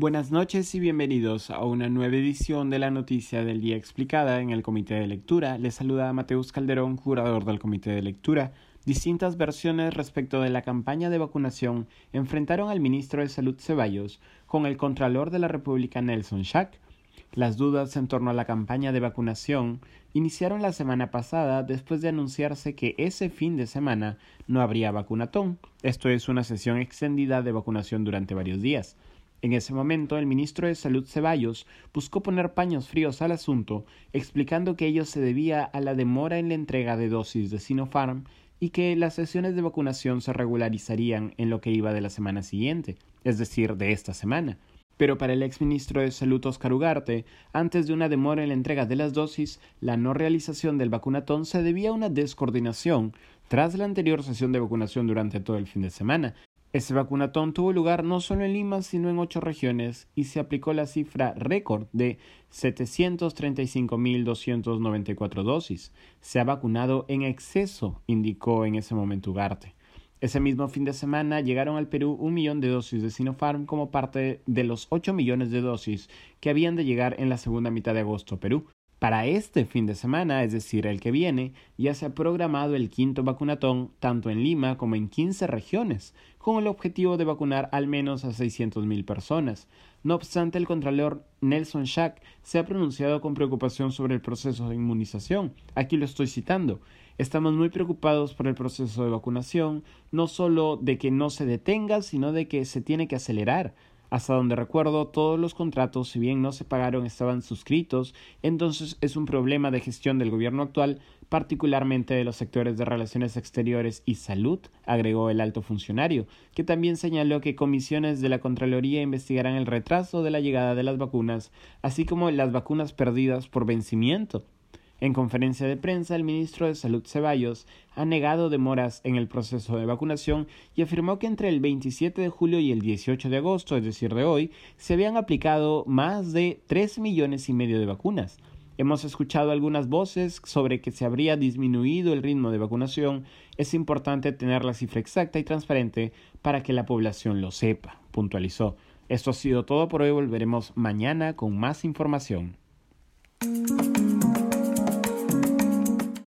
Buenas noches y bienvenidos a una nueva edición de la Noticia del Día Explicada en el Comité de Lectura. Les saluda Mateus Calderón, curador del Comité de Lectura. Distintas versiones respecto de la campaña de vacunación enfrentaron al ministro de Salud Ceballos con el Contralor de la República Nelson Schack. Las dudas en torno a la campaña de vacunación iniciaron la semana pasada después de anunciarse que ese fin de semana no habría vacunatón. Esto es una sesión extendida de vacunación durante varios días. En ese momento, el ministro de Salud Ceballos buscó poner paños fríos al asunto, explicando que ello se debía a la demora en la entrega de dosis de Sinopharm y que las sesiones de vacunación se regularizarían en lo que iba de la semana siguiente, es decir, de esta semana. Pero para el exministro de Salud Oscar Ugarte, antes de una demora en la entrega de las dosis, la no realización del vacunatón se debía a una descoordinación tras la anterior sesión de vacunación durante todo el fin de semana, ese vacunatón tuvo lugar no solo en Lima, sino en ocho regiones y se aplicó la cifra récord de 735.294 dosis. Se ha vacunado en exceso, indicó en ese momento Ugarte. Ese mismo fin de semana llegaron al Perú un millón de dosis de Sinopharm como parte de los ocho millones de dosis que habían de llegar en la segunda mitad de agosto a Perú. Para este fin de semana, es decir, el que viene, ya se ha programado el quinto vacunatón tanto en Lima como en 15 regiones, con el objetivo de vacunar al menos a 600.000 personas. No obstante, el Contralor Nelson Schack se ha pronunciado con preocupación sobre el proceso de inmunización. Aquí lo estoy citando. Estamos muy preocupados por el proceso de vacunación, no solo de que no se detenga, sino de que se tiene que acelerar. Hasta donde recuerdo, todos los contratos, si bien no se pagaron, estaban suscritos, entonces es un problema de gestión del gobierno actual, particularmente de los sectores de relaciones exteriores y salud, agregó el alto funcionario, que también señaló que comisiones de la Contraloría investigarán el retraso de la llegada de las vacunas, así como las vacunas perdidas por vencimiento en conferencia de prensa, el ministro de Salud Ceballos ha negado demoras en el proceso de vacunación y afirmó que entre el 27 de julio y el 18 de agosto, es decir, de hoy, se habían aplicado más de 3 millones y medio de vacunas. Hemos escuchado algunas voces sobre que se habría disminuido el ritmo de vacunación. Es importante tener la cifra exacta y transparente para que la población lo sepa, puntualizó. Esto ha sido todo por hoy. Volveremos mañana con más información.